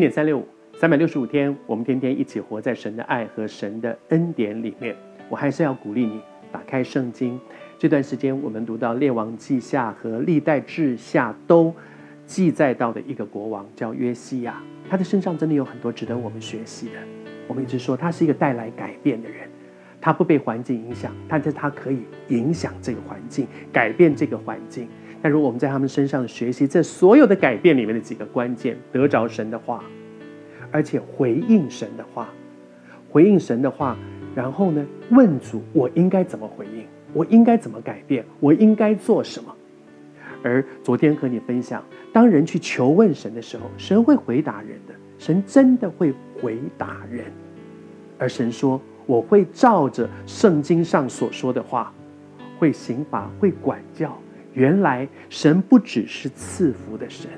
恩典三六五，三百六十五天，我们天天一起活在神的爱和神的恩典里面。我还是要鼓励你打开圣经。这段时间，我们读到列王记下和历代志下都记载到的一个国王叫约西亚，他的身上真的有很多值得我们学习的。我们一直说他是一个带来改变的人，他不被环境影响，但是他可以影响这个环境，改变这个环境。但如果我们在他们身上学习这所有的改变里面的几个关键，得着神的话，而且回应神的话，回应神的话，然后呢，问主我应该怎么回应，我应该怎么改变，我应该做什么。而昨天和你分享，当人去求问神的时候，神会回答人的，神真的会回答人。而神说：“我会照着圣经上所说的话，会刑罚，会管教。”原来神不只是赐福的神。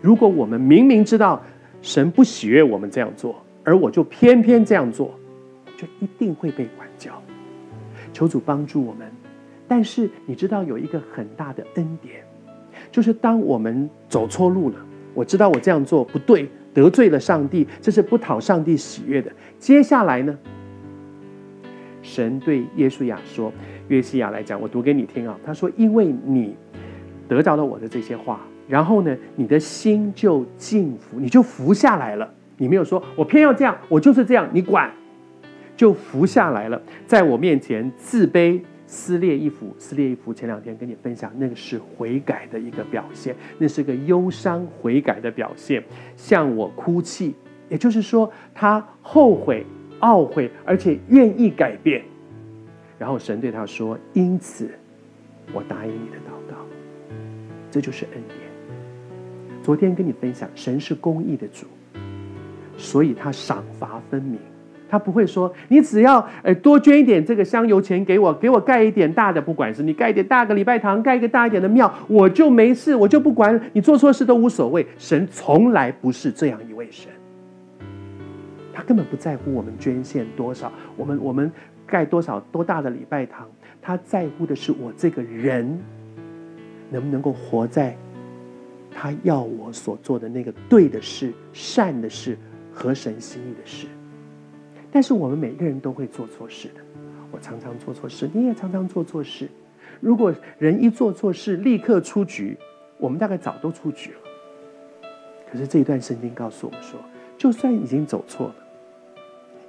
如果我们明明知道神不喜悦我们这样做，而我就偏偏这样做，就一定会被管教。求主帮助我们。但是你知道有一个很大的恩典，就是当我们走错路了，我知道我这样做不对，得罪了上帝，这是不讨上帝喜悦的。接下来呢，神对约书亚说：“约西亚来讲，我读给你听啊。”他说：“因为你得着了我的这些话，然后呢，你的心就静服，你就服下来了。你没有说我偏要这样，我就是这样，你管，就服下来了，在我面前自卑。”撕裂衣服，撕裂衣服。前两天跟你分享，那个是悔改的一个表现，那是个忧伤悔改的表现。向我哭泣，也就是说，他后悔、懊悔，而且愿意改变。然后神对他说：“因此，我答应你的祷告。”这就是恩典。昨天跟你分享，神是公义的主，所以他赏罚分明。他不会说，你只要呃多捐一点这个香油钱给我，给我盖一点大的，不管是你盖一点大个礼拜堂，盖一个大一点的庙，我就没事，我就不管你做错事都无所谓。神从来不是这样，他根本不在乎我们捐献多少，我们我们盖多少多大的礼拜堂，他在乎的是我这个人能不能够活在他要我所做的那个对的事、善的事、和神心意的事。但是我们每个人都会做错事的，我常常做错事，你也常常做错事。如果人一做错事立刻出局，我们大概早都出局了。可是这一段圣经告诉我们说，就算已经走错了，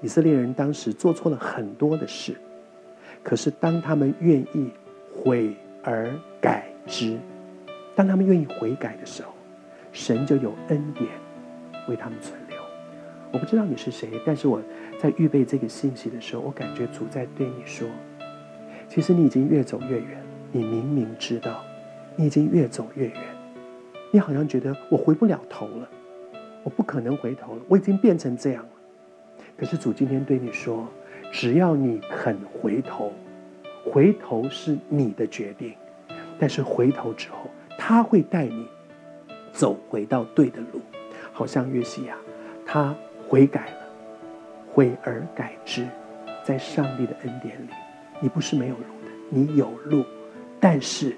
以色列人当时做错了很多的事，可是当他们愿意悔而改之，当他们愿意悔改的时候，神就有恩典为他们存留。我不知道你是谁，但是我。在预备这个信息的时候，我感觉主在对你说：“其实你已经越走越远，你明明知道，你已经越走越远，你好像觉得我回不了头了，我不可能回头了，我已经变成这样了。可是主今天对你说，只要你肯回头，回头是你的决定，但是回头之后，他会带你走回到对的路，好像约西亚，他悔改了。”悔而改之，在上帝的恩典里，你不是没有路的，你有路，但是